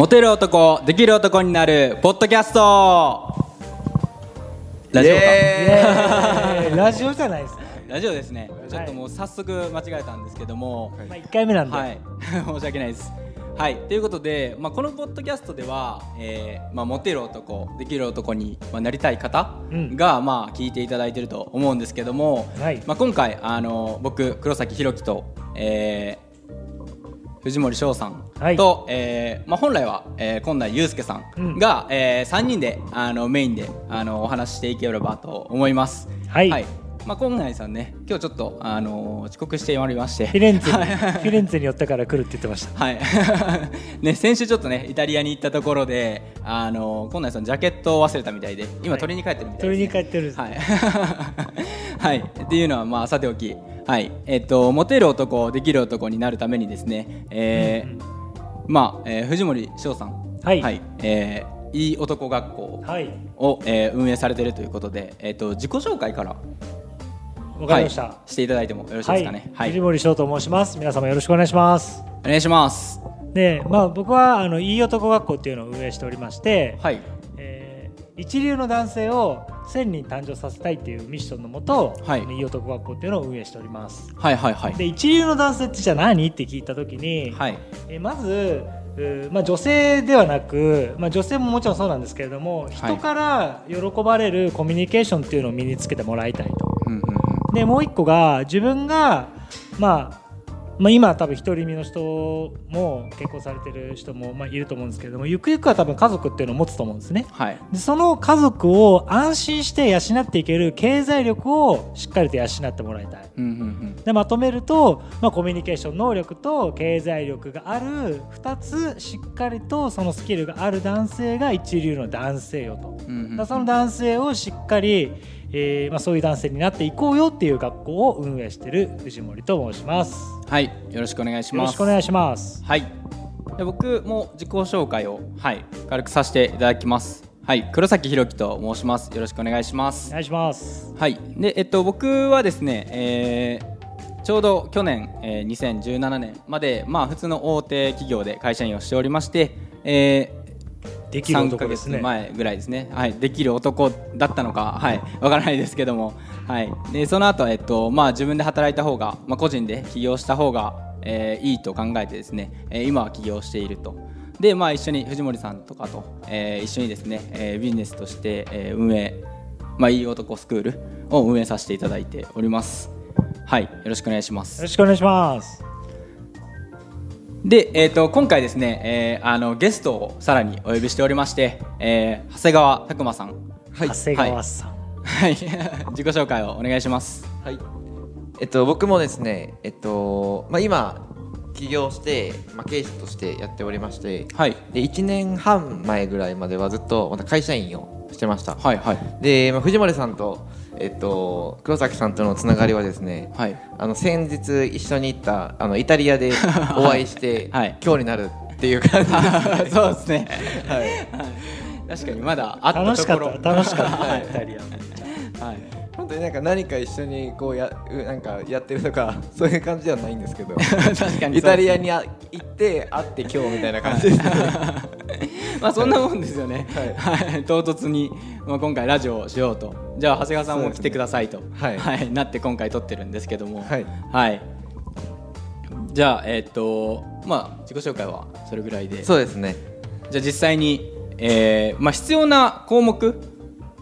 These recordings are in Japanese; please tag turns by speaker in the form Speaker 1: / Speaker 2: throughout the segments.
Speaker 1: モテる男できる男になるポッドキャスト。ラジオか。
Speaker 2: えー ラジオじゃないですね。
Speaker 1: ラジオですね。ちょっともう早速間違えたんですけども。
Speaker 2: まあ一回目なんで。
Speaker 1: はい。申し訳ないです。はい。ということで、まあ、このポッドキャストでは、えーまあ、モテる男できる男に、まあ、なりたい方
Speaker 2: うん。
Speaker 1: が、まあ、聞いていただいてると思うんですけども、
Speaker 2: はい。
Speaker 1: まあ、今回あの僕黒崎弘樹と、えー藤森翔さんと、
Speaker 2: はい。
Speaker 1: えーまあ、本来は、えー、今内祐介さん
Speaker 2: うん。
Speaker 1: が、えー、3人であのメインであのお話ししていければと思います。
Speaker 2: はい。
Speaker 1: まあ、今内さんね今日ちょっと、あの遅刻しておりまして。
Speaker 2: フィレンツェに、フィレンツェに寄ったから来るって言ってました。
Speaker 1: はい。ね、先週ちょっとねイタリアに行ったところであの今内さんジャケットを忘れたみたいで今取りに帰ってるみたいです、ね。
Speaker 2: 取りに帰ってる。
Speaker 1: はい、はい、っていうのはまあさておき、はいえっとモテる男できる男になるためにですね、えーまあ、えー藤森翔さん
Speaker 2: はい
Speaker 1: えーいい男学校
Speaker 2: はい。
Speaker 1: を、えー運営されているということで、えっと自己紹介から
Speaker 2: わかりました。
Speaker 1: はい、していただいてもよろしいですかね。はい、
Speaker 2: 藤森翔と申します。皆様よろしくお願いします。
Speaker 1: お願いします。
Speaker 2: で、まあ僕はあのいい男学校っていうのを運営しておりまして、
Speaker 1: はい、
Speaker 2: えー一流の男性を1000人誕生させたいっていうミッションのもと、
Speaker 1: はい
Speaker 2: いい男学校っていうのを運営しております。
Speaker 1: はい、はい、はい。
Speaker 2: で一流の男性ってじゃあ何？って聞いた時に、
Speaker 1: はい、
Speaker 2: えーまず、うーまあ、女性ではなく、まあ、女性ももちろんそうなんですけれども、人から喜ばれるコミュニケーションっていうのを身につけてもらいたいと。
Speaker 1: うん、うん、うん。
Speaker 2: でもう一個が自分が、まあまあ、今多分独り身の人も結婚されてる人もまあいると思うんですけれどもゆくゆくは多分家族っていうのを持つと思うんですね。
Speaker 1: はい、
Speaker 2: でその家族を安心して養っていける経済力をしっかりと養ってもらいたい。
Speaker 1: うん、うん、うん。
Speaker 2: でまとめると、まあ、コミュニケーション能力と経済力がある2つしっかりとそのスキルがある男性が一流の男性よと。
Speaker 1: うん、うん
Speaker 2: だからその男性をしっかり、えーまあ、そういう男性になっていこうよっていう学校を運営している藤森と申します。
Speaker 1: はい、よろしくお願いし
Speaker 2: よろ
Speaker 1: ます。
Speaker 2: しくお願いします。
Speaker 1: はい。で僕も自己紹介をはい軽くさせていただきます。はい、黒崎弘樹と申します。よろしくお願いします。
Speaker 2: お願いします。
Speaker 1: はい。でえっと僕はですね、えーちょうど去年、えー、2017年までまあ普通の大手企業で会社員をしておりまして、えー、
Speaker 2: できる
Speaker 1: 3ヶ月
Speaker 2: 男ですね。
Speaker 1: 前ぐらいですね、はい、できる男だったのか、はい、わからないですけども、はい、でその後、えっとまあ自分で働いた方が、まあ、個人で起業した方が、えーいいと考えてですね、えー今は起業していると。でまあ、一緒に藤森さんとかと、えー一緒にですね、えービジネスとして、えー運営、まあ、いい男スクールを運営させていただいております。はい、よろしくお願いしま
Speaker 2: よ
Speaker 1: す
Speaker 2: ろ。しくお願いします。
Speaker 1: で、えー、と今回ですね、えーあのゲストをさらにお呼びしておりまして、えー長谷川拓磨さん、
Speaker 3: はい
Speaker 2: 長谷川さん。
Speaker 1: はい、自己紹介をお願いします。
Speaker 3: はい。えっと僕もですね、えっとまあ今起業して、まあ経営者としてやっておりまして、
Speaker 1: はい、
Speaker 3: で1年半前ぐらいまではずっとまた会社員をしてました。
Speaker 1: はい、はい、
Speaker 3: で、まあ、藤森さんとえっと黒崎さんとのつながりはですね、
Speaker 1: はい、
Speaker 3: あの先日一緒に行ったあのイタリアで お会いして、
Speaker 1: はい
Speaker 3: 今日になるっていう感じです。
Speaker 1: そうですね。
Speaker 3: はい。
Speaker 1: 確かにまだあった
Speaker 2: 楽しかっ
Speaker 1: ところ。
Speaker 2: た楽しかった、
Speaker 1: はい
Speaker 2: イタリア。
Speaker 1: はい、
Speaker 3: 本当になんか何か一緒にこうやうなんかやってるとか そういう感じではないんですけど。
Speaker 1: 確かに
Speaker 3: イタリアにあ行って会って今日みたいな感じですね。
Speaker 1: まあそんなもんですよね。
Speaker 3: は
Speaker 1: はい、唐突にまあ今回ラジオをしようと、じゃあ長谷川さんも来てくださいと、
Speaker 3: はい。
Speaker 1: なって今回撮ってるんですけども、
Speaker 3: はい。
Speaker 1: はい。じゃあえーっとまあ自己紹介はそれぐらいで。
Speaker 3: そうですね。
Speaker 1: じゃあ実際に、えーまあ、必要な項目、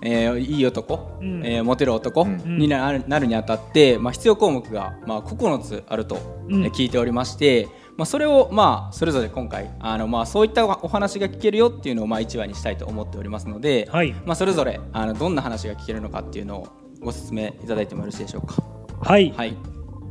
Speaker 1: えーいい男、
Speaker 2: うん。
Speaker 1: えーモテる男
Speaker 3: うん。
Speaker 1: になるなるにあたって、まあ、必要項目が、まあ、9つあると、聞いておりまして、まあ、それを、まあ、それぞれ今回あの、まあ、そういったお話が聞けるよっていうのを、まあ、1話にしたいと思っておりますので、
Speaker 2: はい。
Speaker 1: まあ、それぞれあのどんな話が聞けるのかっていうのをご説明いただいてもよろしいでしょうか？
Speaker 2: はい。
Speaker 1: はい、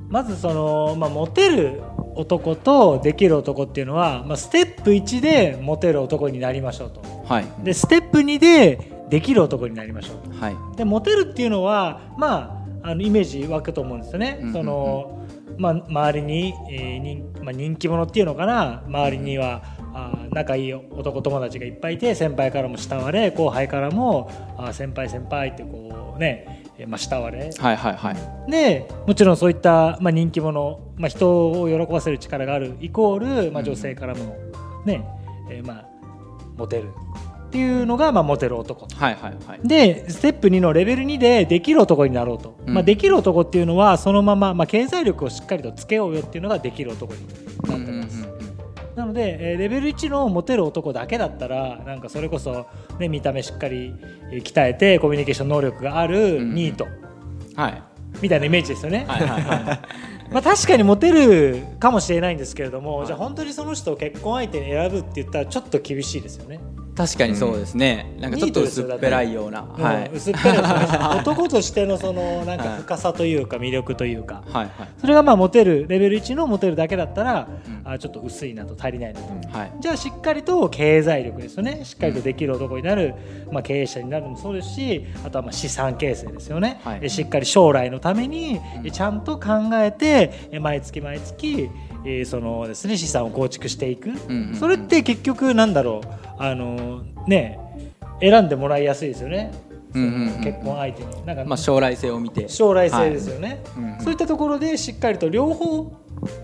Speaker 2: まずその、まあ、モテる男とできる男っていうのは、まあ、ステップ1でモテる男になりましょうと。
Speaker 1: はい。
Speaker 2: でステップ2でできる男になりましょう。と
Speaker 1: はい。
Speaker 2: でモテるっていうのはまああのイメージ湧くと思うんですよね、
Speaker 1: うんうんうん。
Speaker 2: そのまあ、周りに、えー人まあ、人気者っていうのかな。周りには、あー仲いい男友達がいっぱいいて先輩からも慕われ後輩からもあー先輩先輩ってこうね、えーまあ、慕われ。
Speaker 1: はいはいはい。
Speaker 2: でもちろんそういった、まあ、人気者、まあ、人を喜ばせる力があるイコール、まあ、女性からも、ねえーまあ、モテるっていうのが、まあ、モテる男
Speaker 1: はいはいはい。
Speaker 2: でステップ2のレベル2でできる男になろうと、
Speaker 1: うん。
Speaker 2: まあ、できる男っていうのはそのまま、まあ、経済力をしっかりとつけようよっていうのができる男になってます、なので、えーレベル1のモテる男だけだったらなんかそれこそ、ね、見た目しっかりえー鍛えてコミュニケーション能力がある
Speaker 1: うん。
Speaker 2: ニート。
Speaker 1: はい。
Speaker 2: みたいなイメージですよね。
Speaker 1: はいはいはい。
Speaker 2: まあ、確かにモテるかもしれないんですけれども、じゃあ本当にその人を結婚相手に選ぶって言ったらちょっと厳しいですよね。
Speaker 1: 確かにそうですね、なんかちょっと薄っぺらいような、
Speaker 2: うん
Speaker 1: はい、
Speaker 2: 薄っぺらい。男としてのその なんか深さというか魅力というか、
Speaker 1: はいはい。
Speaker 2: それがまあモテるレベル1のモテるだけだったら、
Speaker 1: うん
Speaker 2: あちょっと薄いなと足りないなと、
Speaker 1: はい。
Speaker 2: じゃあしっかりと経済力ですよね。しっかりとできる男になる、まあ、経営者になるのもそうですしあとはまあ資産形成ですよね、
Speaker 1: はい。
Speaker 2: でしっかり将来のために
Speaker 1: うん。
Speaker 2: ちゃんと考えてえ毎月毎月えーそのですね資産を構築していく、
Speaker 1: うんうんうん。
Speaker 2: それって結局なんだろう。あのね選んでもらいやすいですよね、
Speaker 1: うんうんうんうん。
Speaker 2: 結婚相手に。なんか、
Speaker 1: まあ、将来性を見て。
Speaker 2: 将来性ですよね、
Speaker 1: はい。うんうん。
Speaker 2: そういったところでしっかりと両方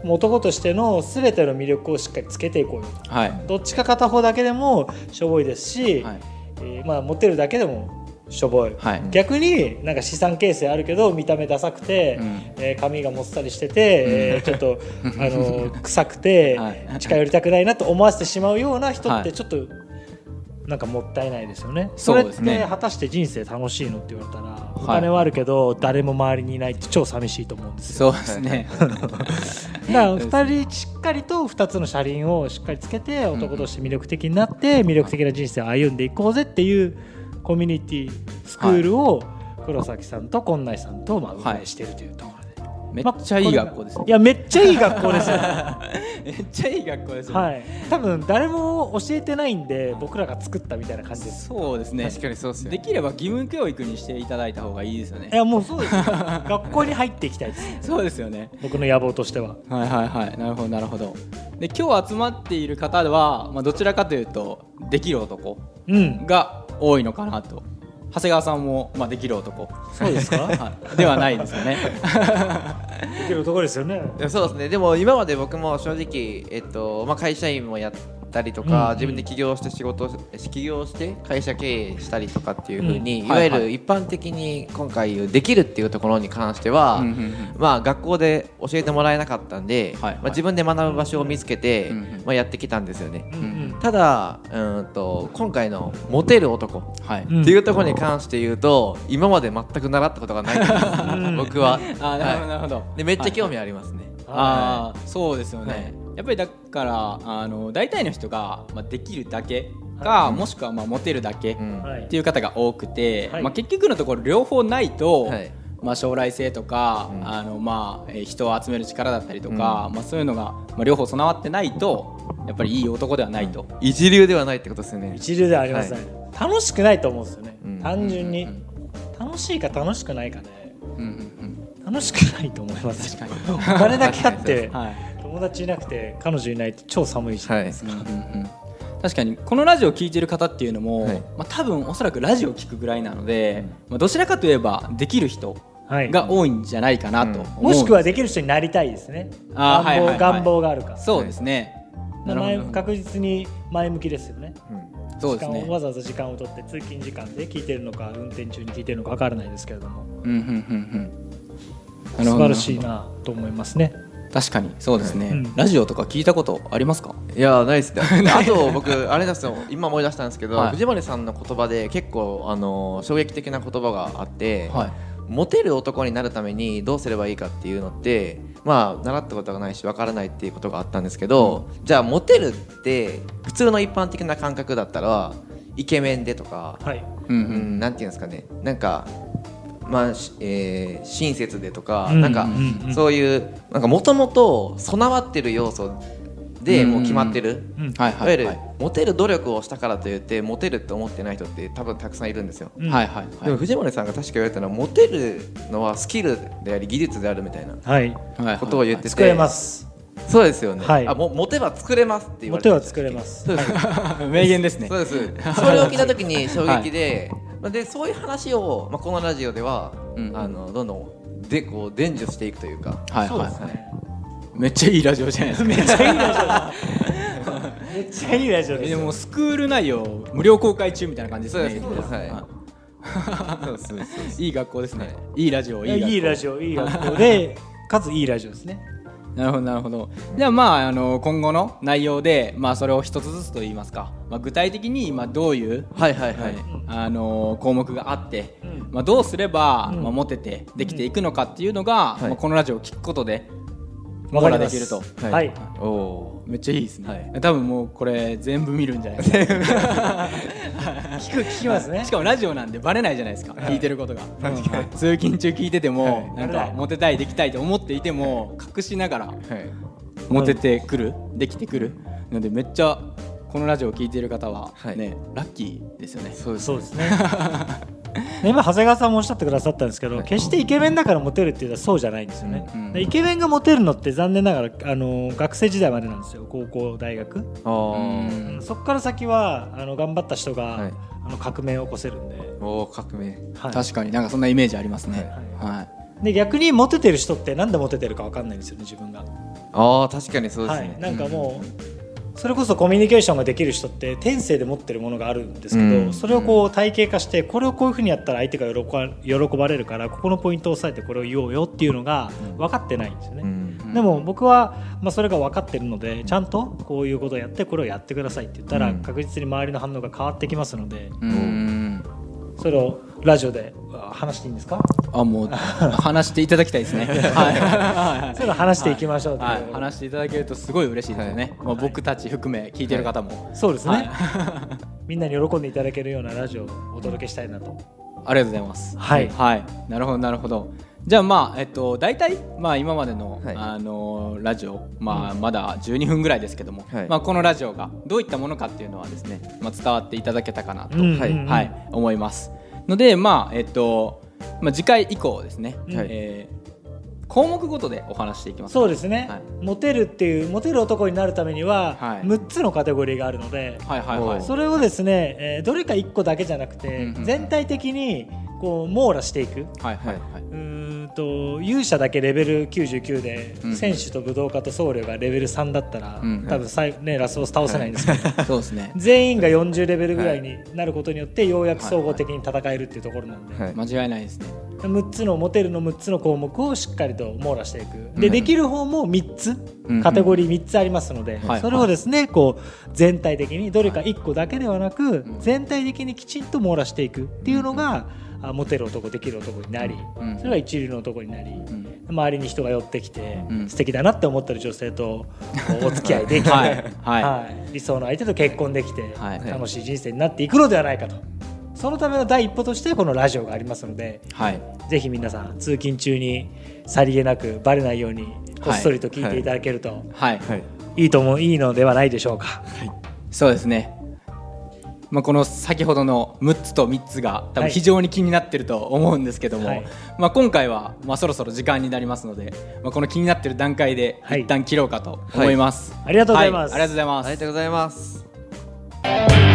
Speaker 2: 男としての全ての魅力をしっかりつけていこうよと。
Speaker 1: はい。
Speaker 2: どっちか片方だけでもしょぼいですし、
Speaker 1: はい。
Speaker 2: えーまあ、持ってるだけでもしょぼい、
Speaker 1: はい。
Speaker 2: 逆になんか資産形成あるけど見た目ダサくて、
Speaker 1: うん。
Speaker 2: えー髪がもっさりしてて、えーちょっと あの臭くて、
Speaker 1: はい。
Speaker 2: 近寄りたくないなと思わせてしまうような人っ
Speaker 1: はい。
Speaker 2: てちょっと、なんかもったいないですよね。
Speaker 1: そ
Speaker 2: れって果たして人生楽しいのって言われたら、
Speaker 1: い。
Speaker 2: お金はあるけど誰も周りにいないって超寂しいと思うんですよ。
Speaker 1: そうですね。
Speaker 2: だから2人しっかりと2つの車輪をしっかりつけて男として魅力的になって魅力的な人生を歩んでいこうぜっていうコミュニティスクールを黒崎さんと今内さんとまあ
Speaker 1: はい
Speaker 2: 運営しているというところ。で、
Speaker 1: めっちゃいい学校ですね。
Speaker 2: いやめっちゃいい学校ですよ。
Speaker 1: めっちゃいい学校ですね、
Speaker 2: はい。多分誰も教えてないんで僕らが作ったみたいな感じです。
Speaker 1: そうですね。
Speaker 3: 確かにそうっすよ
Speaker 1: できれば義務教育にしていただいた方がいいですよね。
Speaker 2: いやもうそうですよ学校に入っていきたいです。
Speaker 1: そうですよね。
Speaker 2: 僕の野望としては。
Speaker 1: はいはいはい。なるほどなるほど。で今日集まっている方は、まあ、どちらかというとできる男
Speaker 2: うん。
Speaker 1: が多いのかなと長谷川さんも、まあ、できる男、
Speaker 2: そうですか？
Speaker 1: はい、ではないですよね。
Speaker 2: できるところですよね。
Speaker 3: そうですね。でも今まで僕も正直、えっとまあ、会社員もやったりとか、
Speaker 2: うん
Speaker 3: 自分で起業して仕事起業して会社経営したりとかっていうふうに、
Speaker 1: うん。
Speaker 3: いわゆ
Speaker 1: はいは
Speaker 3: る一般的に今回できるっていうところに関しては、
Speaker 1: うんうんうん。
Speaker 3: まあ、学校で教えてもらえなかったんで、
Speaker 1: はいはい。
Speaker 3: まあ、自分で学ぶ場所を見つけて、
Speaker 1: うんうん
Speaker 3: まあ、やってきたんですよね。
Speaker 2: うんうん。
Speaker 3: ただうんと今回のモテる男
Speaker 1: はい、
Speaker 2: うん
Speaker 3: っていうところに関して言うと今まで全く習ったことがない僕は。
Speaker 1: あーなるほどなるほど、
Speaker 3: でめっちゃ興
Speaker 1: 味、
Speaker 3: 味ありますね、
Speaker 1: ああそうですよね、
Speaker 3: はい
Speaker 1: やっぱりだからあの大体の人が、まあ、できるだけか、もしくはまあモテるだけ
Speaker 3: うん。
Speaker 2: はい。
Speaker 1: っていう方が多くて、
Speaker 2: はい。
Speaker 1: まあ、結局のところ両方ないと、
Speaker 3: はい。
Speaker 1: まあ、将来性とか、
Speaker 3: うん。
Speaker 1: あのまあ、えー人を集める力だったりとか、まあ、そういうのが、まあ、両方備わってないとやっぱりいい男ではないと、
Speaker 3: 一流ではないってことですよね。
Speaker 2: 一流ではありません、楽しくないと思うんですよね、
Speaker 3: うん。
Speaker 2: 単純に、
Speaker 1: うん。
Speaker 2: 楽しいか楽しくないかね。
Speaker 1: うんうん
Speaker 2: 楽しくないと思います。
Speaker 1: 確
Speaker 2: お金だけあって。
Speaker 1: うんはい。
Speaker 2: 友達いなくて彼女いない超寒いじゃないですか、
Speaker 1: うんうんうん。確かにこのラジオを聞いてる方っていうのも、
Speaker 3: はい。
Speaker 1: まあ、多分おそらくラジオを聞くぐらいなので、まあ、どちらかといえばできる人
Speaker 2: はい。
Speaker 1: が多いんじゃないかなと思う、
Speaker 2: もしくはできる人になりたいですね。願望,、
Speaker 1: あーはいはいはい。
Speaker 2: 願望があるから。
Speaker 1: そうですね、なるほ
Speaker 2: 前
Speaker 1: ど
Speaker 2: 確実に前向きですよね。
Speaker 3: うん。
Speaker 1: そうですね。
Speaker 2: わざわざ時間を取って通勤時間で聞いてるのか運転中に聞いてるのか分からないですけれども。
Speaker 1: うんうんうんうん。
Speaker 2: 素晴らしいなと思いますね
Speaker 1: 確かにそうですね、
Speaker 2: うん。
Speaker 1: ラジオとか聞いたことありますか？
Speaker 3: いやないですね。あと僕あれですよ。今思い出したんですけど、
Speaker 1: はい。
Speaker 3: 藤森さんの言葉で結構あの衝撃的な言葉があって、
Speaker 1: はい。
Speaker 3: モテる男になるためにどうすればいいかっていうのってまあ習ったことがないしわからないっていうことがあったんですけど、じゃあモテるって普通の一般的な感覚だったらイケメンでとか、
Speaker 2: はい。
Speaker 1: うんう
Speaker 3: うんん、なんていうんですかね。なんかまあ、しえー親切でとか、
Speaker 2: うん
Speaker 3: なんか、
Speaker 2: うんうん。
Speaker 3: そういうなんかもともと備わってる要素でもう決まってる、
Speaker 2: うん。
Speaker 1: はい
Speaker 3: いわゆる、
Speaker 1: はいはい。
Speaker 3: モテる努力をしたからといってモテるって思ってない人って多分たくさんいるんですよ、
Speaker 2: うん
Speaker 1: はいはい。
Speaker 3: でも藤森さんが確か言われたのはモテるのはスキルであり技術であるみたいな
Speaker 2: はい。
Speaker 1: はい
Speaker 3: ことを言ってて、
Speaker 2: 作れます。
Speaker 3: そうですよね、
Speaker 2: はい。
Speaker 3: あもモテば作れますって言われて
Speaker 2: モテは作れます。
Speaker 3: そうです。
Speaker 1: 名言ですね。
Speaker 3: そうです。それを聞いた時に衝撃で、まあでそういう話を、まあ、このラジオでは、
Speaker 1: うん
Speaker 3: あのどんどんでこう伝授していくというか、
Speaker 1: はいはい。
Speaker 2: そうですね。
Speaker 1: めっちゃいいラジオじゃないですか。
Speaker 2: めっちゃいいラジオ。だめっちゃいいラジオです
Speaker 1: でもスクール内容無料公開中みたいな感じですね。
Speaker 3: そうですはい。
Speaker 1: い。い学校ですね、い、いラジオいい
Speaker 2: ラジオいい学校で かついいラジオですね
Speaker 1: なるほどなるほど。ではまああの今後の内容で、まあ、それを一つずつと言いますか、まあ、具体的に今どういう、
Speaker 3: はいはいはい。
Speaker 1: あの項目があって、
Speaker 2: うん。
Speaker 1: まあ、どうすれば、
Speaker 2: うん。
Speaker 1: まあ、モテてできていくのかっていうのが、
Speaker 3: い。
Speaker 1: まあ、このラジオを聞くことで
Speaker 2: ます。
Speaker 1: 網羅できると。
Speaker 2: はい、
Speaker 3: はい。おお
Speaker 1: めっちゃいいですね、
Speaker 3: はい。
Speaker 1: 多分もうこれ全部見るんじゃない？ですか
Speaker 2: 聞く聞きますね。
Speaker 1: しかもラジオなんでバレないじゃないですか、聞いてることが。通勤中聞いてても、
Speaker 3: はい。
Speaker 1: なんかモテたいできたいと思っていても隠しながら
Speaker 3: はい。
Speaker 1: モテてくる、できてくる？のでめっちゃこのラジオを聞いている方は
Speaker 3: はい。
Speaker 1: ね、ラッキーですよね。
Speaker 3: そうです
Speaker 2: そうですねね 今長谷川さんもおっしゃってくださったんですけど、決してイケメンだからモテるっていうのはそうじゃないんですよね、
Speaker 1: うんうん
Speaker 2: でイケメンがモテるのって残念ながらあの学生時代までなんですよ高校大学、
Speaker 3: あ
Speaker 1: うん。
Speaker 2: そこから先はあの頑張った人が、
Speaker 3: はい。
Speaker 2: あの革命を起こせるんで、
Speaker 3: あおお革命。
Speaker 2: はい。
Speaker 1: 確かになんかそんなイメージありますね。は
Speaker 2: で逆にモテてる人ってなんでモテてるか分かんないんですよね自分が、
Speaker 3: ああ確かにそうですね。
Speaker 2: はい、なんかもう、それこそコミュニケーションができる人って天性で持ってるものがあるんですけど、
Speaker 3: うん。
Speaker 2: それをこう体系化してこれをこういうふうにやったら相手が喜ばれるからここのポイントを押さえてこれを言おうよっていうのが分かってないんですよね、
Speaker 3: うん。
Speaker 2: でも僕は、まあ、それが分かってるのでちゃんとこういうことをやってこれをやってくださいって言ったら、
Speaker 3: うん。
Speaker 2: 確実に周りの反応が変わってきますのでそれをラジオであ話していいんですか？
Speaker 1: あもう話していただきたいですね。はい。
Speaker 2: そういうの話していきましょう
Speaker 1: はい、話していただけるとすごい嬉しいですよね、まあ、僕たち含め聞いてる方も、
Speaker 2: そうですね、
Speaker 1: はい。
Speaker 2: みんなに喜んでいただけるようなラジオをお届けしたいなと。
Speaker 1: ありがとうございます。
Speaker 2: はい。
Speaker 1: はい、なるほどなるほど。じゃあまあえっと大体まあ今までの、
Speaker 3: はい。
Speaker 1: あのラジオまあまだ12分ぐらいですけども、
Speaker 3: はい。
Speaker 1: まあこのラジオがどういったものかっていうのはですねまあ伝わっていただけたかなと、
Speaker 2: うん。
Speaker 3: はい。
Speaker 1: はい。思いますのでまあえっとまあ次回以降ですね、
Speaker 2: はい。
Speaker 1: えー項目ごとでお話していきます
Speaker 2: そうですね、
Speaker 1: はい。
Speaker 2: モテるっていうモテる男になるためには
Speaker 1: はい。
Speaker 2: 6つのカテゴリーがあるので、
Speaker 1: はいはいはい。
Speaker 2: それをですね、えーどれか1個だけじゃなくて、全体的にこう網羅していく。
Speaker 1: はいはいはい。う
Speaker 2: ーんと勇者だけレベル99で、
Speaker 1: うん
Speaker 2: 選手と武道家と僧侶がレベル3だったら、
Speaker 1: うん
Speaker 2: 多分最、ね、ラスボス倒せないんですけど、
Speaker 1: そうですね。
Speaker 2: 全員が40レベルぐらいになることによって、ようやく総合的に戦えるっていうところなんで、
Speaker 3: はい
Speaker 1: 間違いないですね。
Speaker 2: 6つのモテるの6つの項目をしっかりと網羅していく。で、
Speaker 1: うん。
Speaker 2: できる方も3つ
Speaker 1: うん
Speaker 2: カテゴリー3つありますので、
Speaker 1: はい
Speaker 2: それをですねこう全体的にどれか1個だけではなく、
Speaker 1: ん。
Speaker 2: 全体的にきちんと網羅していくっていうのが、あモテる男できる男になり、
Speaker 1: うん。
Speaker 2: それが一流の男になり、
Speaker 1: うん。
Speaker 2: 周りに人が寄ってきて、
Speaker 1: うん。
Speaker 2: 素敵だなって思ってる女性と お付き合いできて、
Speaker 1: はい。はい。
Speaker 2: 理想の相手と結婚できて、
Speaker 1: はい。
Speaker 2: 楽しい人生になっていくのではないかと。そのための第一歩としてこのラジオがありますので
Speaker 1: はい。
Speaker 2: ぜひ皆さん通勤中にさりげなくバレないようにこっそりと聞いていただけると
Speaker 1: はい。
Speaker 3: はい。
Speaker 2: い。いと思ういいのではないでしょうか。
Speaker 1: そうですね、まあ、この先ほどの6つと3つが多分非常に気になってると思うんですけども、
Speaker 2: はい。
Speaker 1: まあ、今回は、まあ、そろそろ時間になりますので、まあ、この気になってる段階で
Speaker 2: はい。
Speaker 1: 一旦切ろうかと思います、
Speaker 2: ありがとうございます。
Speaker 1: はありがとうございます。
Speaker 3: ありがとうございます